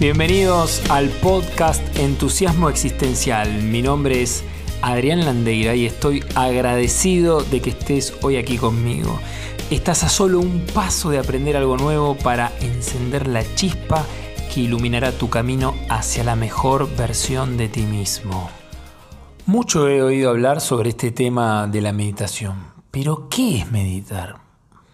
Bienvenidos al podcast Entusiasmo Existencial. Mi nombre es Adrián Landeira y estoy agradecido de que estés hoy aquí conmigo. Estás a solo un paso de aprender algo nuevo para encender la chispa que iluminará tu camino hacia la mejor versión de ti mismo. Mucho he oído hablar sobre este tema de la meditación, pero ¿qué es meditar?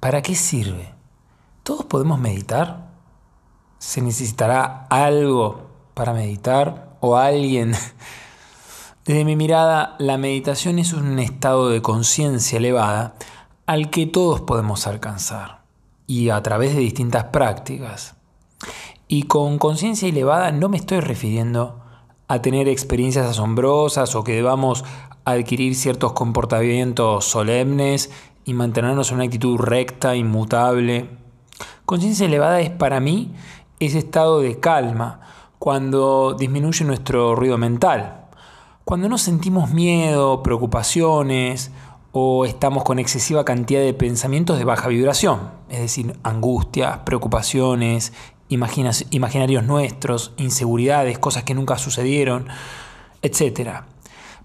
¿Para qué sirve? ¿Todos podemos meditar? Se necesitará algo para meditar o alguien. Desde mi mirada, la meditación es un estado de conciencia elevada al que todos podemos alcanzar y a través de distintas prácticas. Y con conciencia elevada no me estoy refiriendo a tener experiencias asombrosas o que debamos adquirir ciertos comportamientos solemnes y mantenernos en una actitud recta, inmutable. Conciencia elevada es para mí ese estado de calma, cuando disminuye nuestro ruido mental, cuando no sentimos miedo, preocupaciones o estamos con excesiva cantidad de pensamientos de baja vibración, es decir, angustias, preocupaciones, imaginarios nuestros, inseguridades, cosas que nunca sucedieron, etc.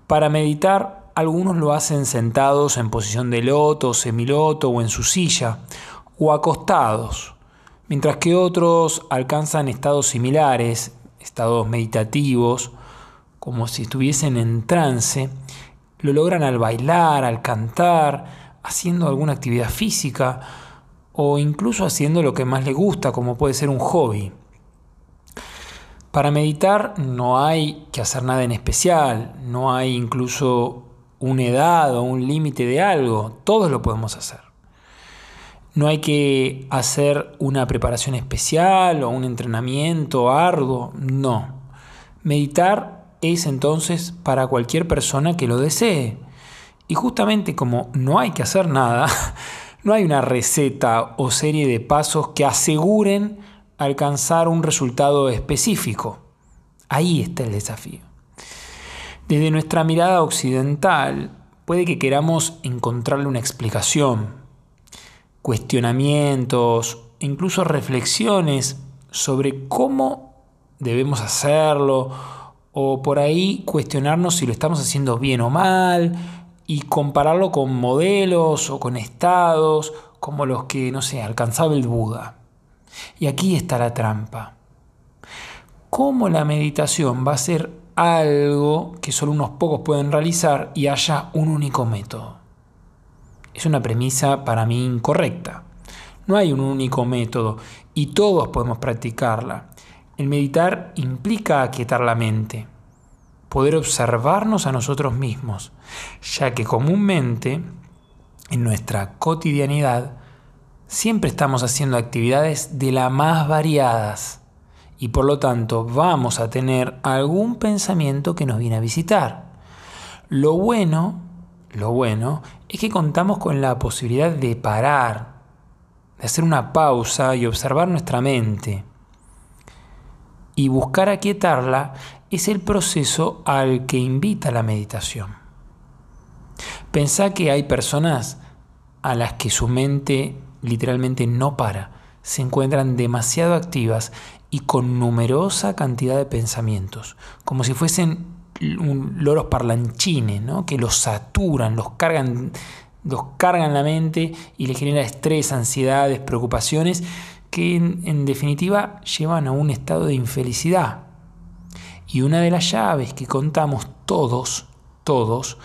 Para meditar, algunos lo hacen sentados en posición de loto, semiloto o en su silla, o acostados mientras que otros alcanzan estados similares, estados meditativos, como si estuviesen en trance, lo logran al bailar, al cantar, haciendo alguna actividad física o incluso haciendo lo que más le gusta, como puede ser un hobby. Para meditar no hay que hacer nada en especial, no hay incluso una edad o un límite de algo, todos lo podemos hacer. No hay que hacer una preparación especial o un entrenamiento arduo, no. Meditar es entonces para cualquier persona que lo desee. Y justamente como no hay que hacer nada, no hay una receta o serie de pasos que aseguren alcanzar un resultado específico. Ahí está el desafío. Desde nuestra mirada occidental, puede que queramos encontrarle una explicación, cuestionamientos, incluso reflexiones sobre cómo debemos hacerlo o por ahí cuestionarnos si lo estamos haciendo bien o mal y compararlo con modelos o con estados como los que, no sé, alcanzaba el Buda. Y aquí está la trampa. ¿Cómo la meditación va a ser algo que solo unos pocos pueden realizar y haya un único método? Es una premisa para mí incorrecta. No hay un único método y todos podemos practicarla. El meditar implica aquietar la mente, poder observarnos a nosotros mismos, ya que comúnmente en nuestra cotidianidad siempre estamos haciendo actividades de las más variadas y por lo tanto vamos a tener algún pensamiento que nos viene a visitar. Lo bueno lo bueno es que contamos con la posibilidad de parar, de hacer una pausa y observar nuestra mente. Y buscar aquietarla es el proceso al que invita la meditación. Pensá que hay personas a las que su mente literalmente no para, se encuentran demasiado activas y con numerosa cantidad de pensamientos, como si fuesen loros parlanchines, ¿no? que los saturan, los cargan, los cargan la mente y le genera estrés, ansiedades, preocupaciones, que en, en definitiva llevan a un estado de infelicidad. Y una de las llaves que contamos todos, todos,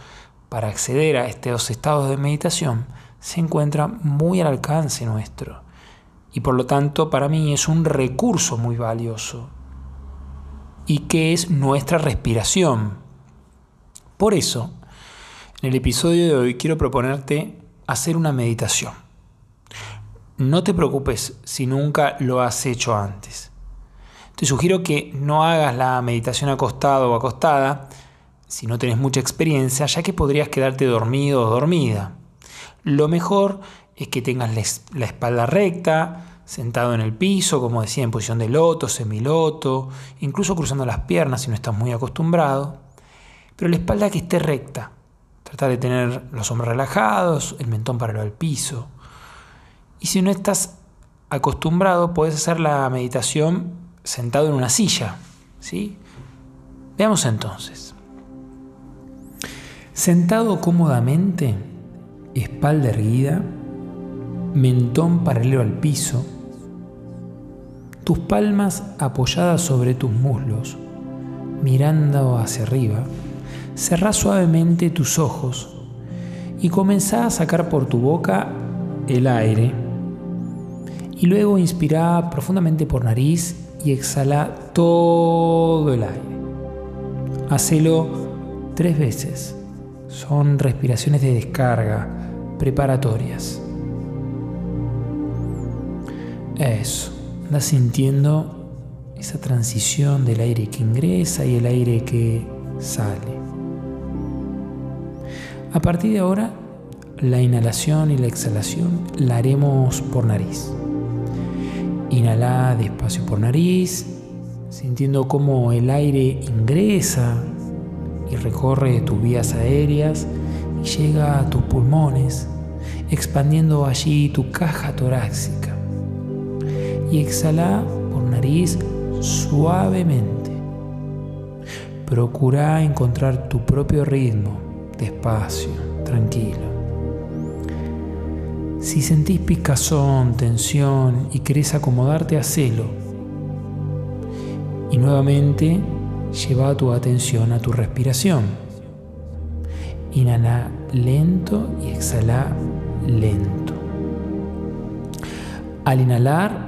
para acceder a estos estados de meditación, se encuentra muy al alcance nuestro. Y por lo tanto, para mí es un recurso muy valioso y qué es nuestra respiración. Por eso, en el episodio de hoy quiero proponerte hacer una meditación. No te preocupes si nunca lo has hecho antes. Te sugiero que no hagas la meditación acostado o acostada si no tenés mucha experiencia, ya que podrías quedarte dormido o dormida. Lo mejor es que tengas la espalda recta, sentado en el piso, como decía, en posición de loto, semiloto, incluso cruzando las piernas si no estás muy acostumbrado. Pero la espalda que esté recta. Trata de tener los hombros relajados, el mentón paralelo al piso. Y si no estás acostumbrado, puedes hacer la meditación sentado en una silla. ¿sí? Veamos entonces. Sentado cómodamente, espalda erguida, mentón paralelo al piso, tus palmas apoyadas sobre tus muslos, mirando hacia arriba, cerrá suavemente tus ojos y comenzá a sacar por tu boca el aire. Y luego inspirá profundamente por nariz y exhala todo el aire. Hacelo tres veces. Son respiraciones de descarga preparatorias. Eso. Anda sintiendo esa transición del aire que ingresa y el aire que sale. A partir de ahora, la inhalación y la exhalación la haremos por nariz. Inhala despacio por nariz, sintiendo cómo el aire ingresa y recorre tus vías aéreas y llega a tus pulmones, expandiendo allí tu caja torácica y exhala por nariz suavemente. Procura encontrar tu propio ritmo, despacio, tranquilo. Si sentís picazón, tensión y querés acomodarte, hacelo. Y nuevamente lleva tu atención a tu respiración. Inhala lento y exhala lento. Al inhalar,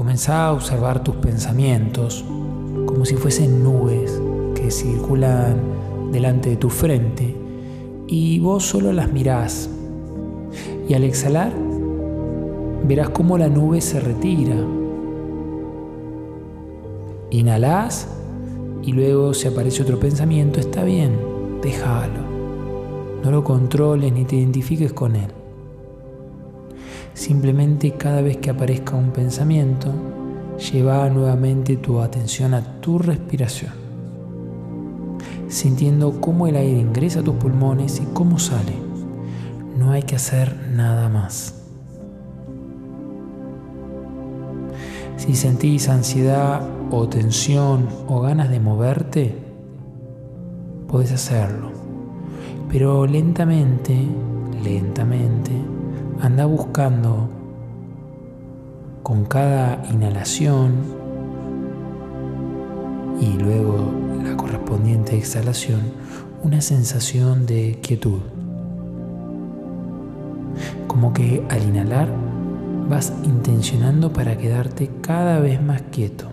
Comenzá a observar tus pensamientos como si fuesen nubes que circulan delante de tu frente y vos solo las mirás. Y al exhalar, verás cómo la nube se retira. Inhalás y luego si aparece otro pensamiento, está bien, déjalo. No lo controles ni te identifiques con él. Simplemente cada vez que aparezca un pensamiento, lleva nuevamente tu atención a tu respiración, sintiendo cómo el aire ingresa a tus pulmones y cómo sale. No hay que hacer nada más. Si sentís ansiedad o tensión o ganas de moverte, puedes hacerlo. Pero lentamente, lentamente, anda buscando con cada inhalación y luego la correspondiente exhalación una sensación de quietud. Como que al inhalar vas intencionando para quedarte cada vez más quieto.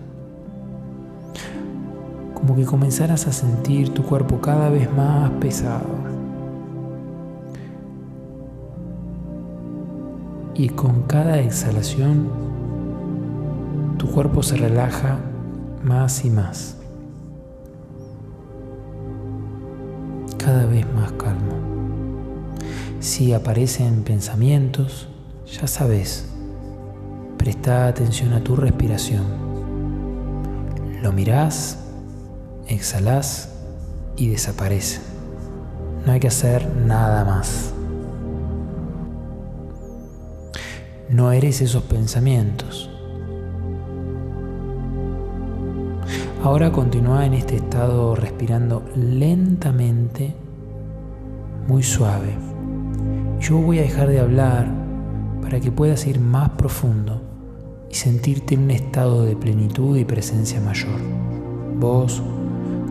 Como que comenzarás a sentir tu cuerpo cada vez más pesado. Y con cada exhalación tu cuerpo se relaja más y más, cada vez más calmo. Si aparecen pensamientos, ya sabes, presta atención a tu respiración. Lo mirás, exhalás y desaparece. No hay que hacer nada más. No eres esos pensamientos. Ahora continúa en este estado respirando lentamente, muy suave. Yo voy a dejar de hablar para que puedas ir más profundo y sentirte en un estado de plenitud y presencia mayor. Vos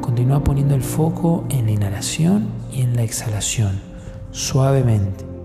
continúa poniendo el foco en la inhalación y en la exhalación, suavemente.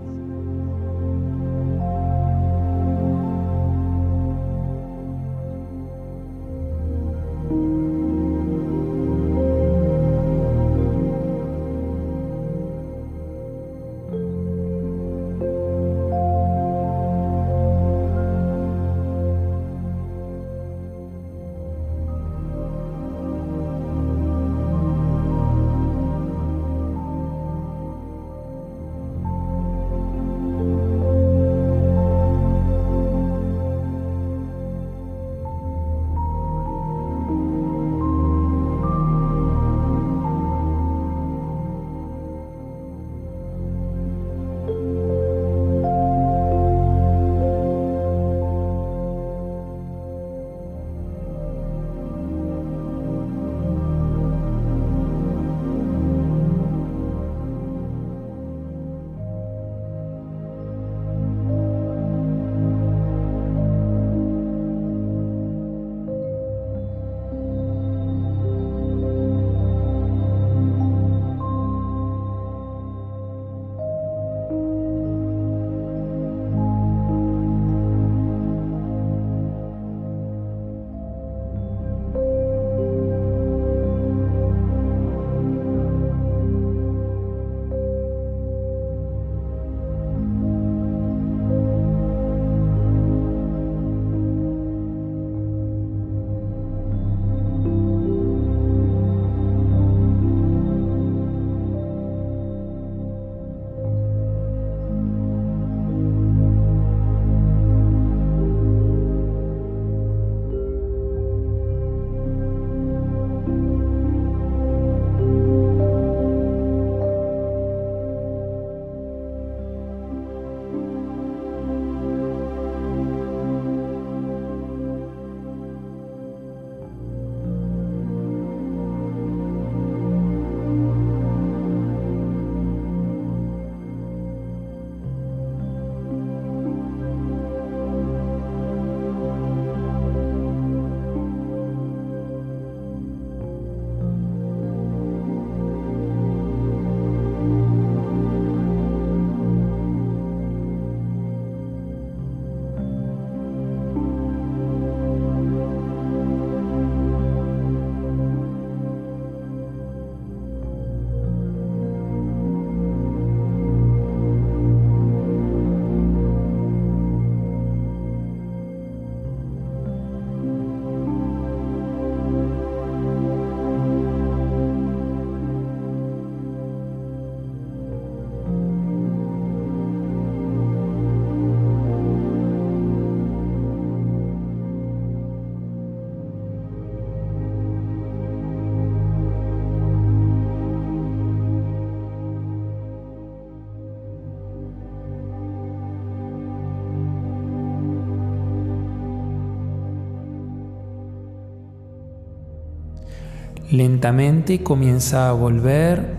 Lentamente comienza a volver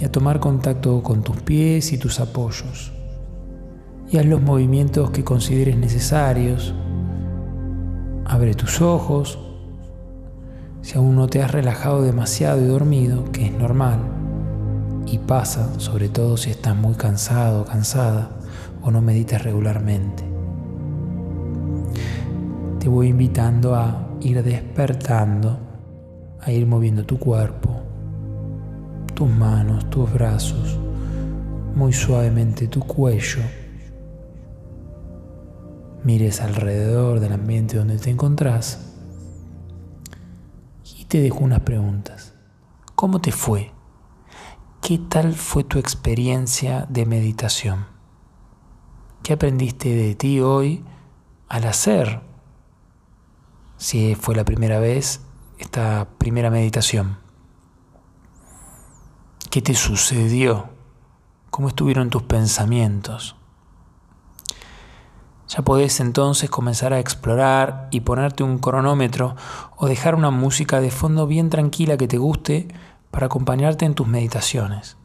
y a tomar contacto con tus pies y tus apoyos. Y haz los movimientos que consideres necesarios. Abre tus ojos. Si aún no te has relajado demasiado y dormido, que es normal, y pasa, sobre todo si estás muy cansado o cansada o no meditas regularmente. Te voy invitando a ir despertando a ir moviendo tu cuerpo, tus manos, tus brazos, muy suavemente tu cuello. Mires alrededor del ambiente donde te encontrás y te dejo unas preguntas. ¿Cómo te fue? ¿Qué tal fue tu experiencia de meditación? ¿Qué aprendiste de ti hoy al hacer? Si fue la primera vez, esta primera meditación? ¿Qué te sucedió? ¿Cómo estuvieron tus pensamientos? Ya podés entonces comenzar a explorar y ponerte un cronómetro o dejar una música de fondo bien tranquila que te guste para acompañarte en tus meditaciones.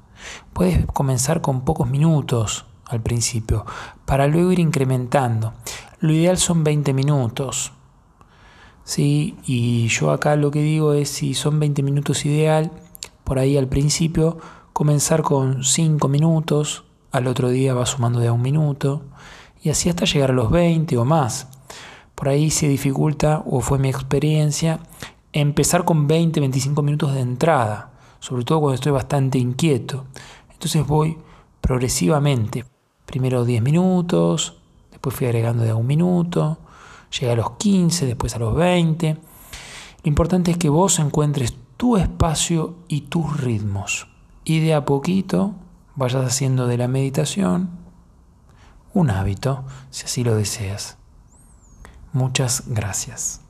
Puedes comenzar con pocos minutos al principio para luego ir incrementando. Lo ideal son 20 minutos, ¿sí? Y yo acá lo que digo es si son 20 minutos ideal, por ahí al principio comenzar con 5 minutos, al otro día va sumando de a un minuto, y así hasta llegar a los 20 o más. Por ahí se dificulta, o fue mi experiencia, empezar con 20, 25 minutos de entrada, sobre todo cuando estoy bastante inquieto. Entonces voy progresivamente. Primero 10 minutos, después fui agregando de a un minuto, llega a los 15, después a los 20. Lo importante es que vos encuentres tu espacio y tus ritmos. Y de a poquito vayas haciendo de la meditación un hábito, si así lo deseas. Muchas gracias.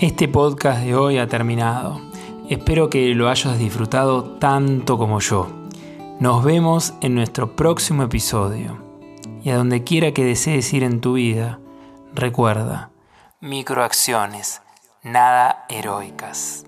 Este podcast de hoy ha terminado. Espero que lo hayas disfrutado tanto como yo. Nos vemos en nuestro próximo episodio. Y a donde quiera que desees ir en tu vida, recuerda, microacciones, nada heroicas.